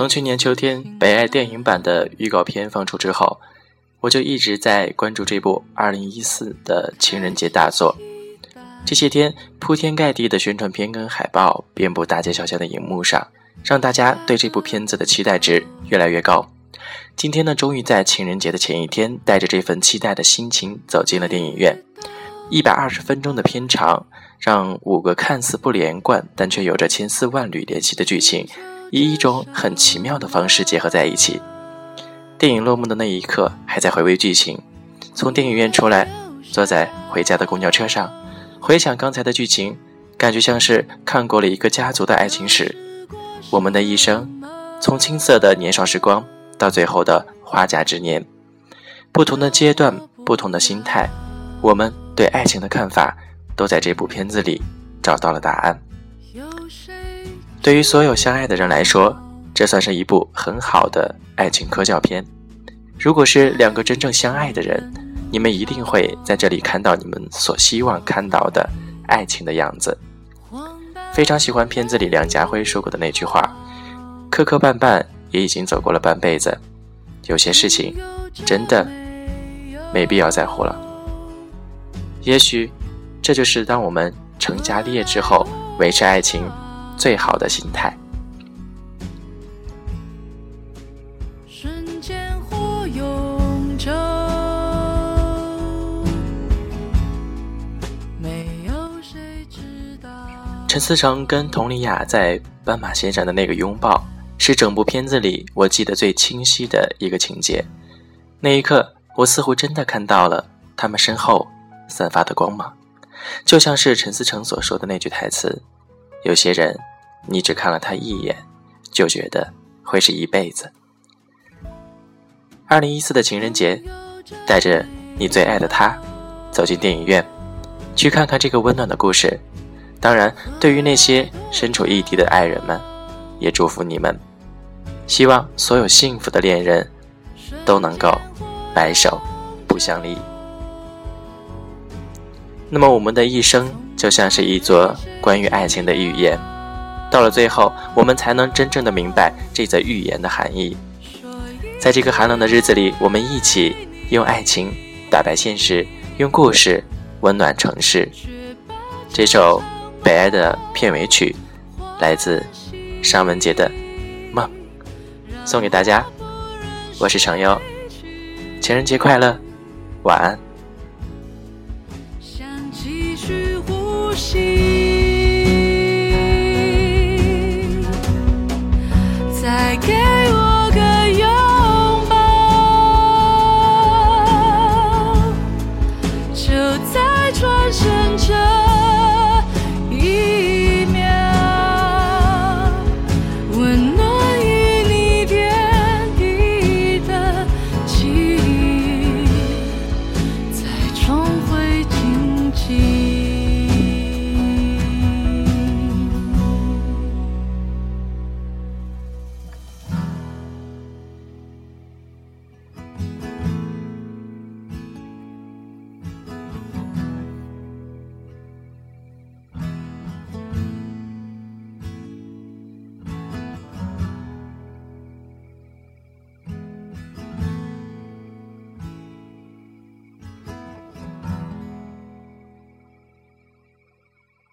从去年秋天北爱电影版的预告片放出之后，我就一直在关注这部2014的情人节大作。这些天，铺天盖地的宣传片跟海报遍布大街小巷的荧幕上，让大家对这部片子的期待值越来越高。今天呢，终于在情人节的前一天，带着这份期待的心情走进了电影院。一百二十分钟的片长，让五个看似不连贯但却有着千丝万缕联系的剧情，以一种很奇妙的方式结合在一起。电影落幕的那一刻，还在回味剧情。从电影院出来，坐在回家的公交车上。回想刚才的剧情，感觉像是看过了一个家族的爱情史。我们的一生，从青涩的年少时光到最后的花甲之年，不同的阶段，不同的心态，我们对爱情的看法都在这部片子里找到了答案。对于所有相爱的人来说，这算是一部很好的爱情科教片。如果是两个真正相爱的人。你们一定会在这里看到你们所希望看到的爱情的样子。非常喜欢片子里梁家辉说过的那句话：“磕磕绊绊也已经走过了半辈子，有些事情真的没必要在乎了。”也许这就是当我们成家立业之后维持爱情最好的心态瞬间或永久。陈思诚跟佟丽娅在斑马线上的那个拥抱，是整部片子里我记得最清晰的一个情节。那一刻，我似乎真的看到了他们身后散发的光芒，就像是陈思诚所说的那句台词：“有些人，你只看了他一眼，就觉得会是一辈子。”二零一四的情人节，带着你最爱的他，走进电影院，去看看这个温暖的故事。当然，对于那些身处异地的爱人们，也祝福你们。希望所有幸福的恋人都能够白首不相离。那么，我们的一生就像是一座关于爱情的寓言，到了最后，我们才能真正的明白这则寓言的含义。在这个寒冷的日子里，我们一起用爱情打败现实，用故事温暖城市。这首。北爱的片尾曲来自尚雯婕的《梦》，送给大家。我是程优，情人节快乐，晚安。想继续呼吸。再给我个拥抱，就在转身这一。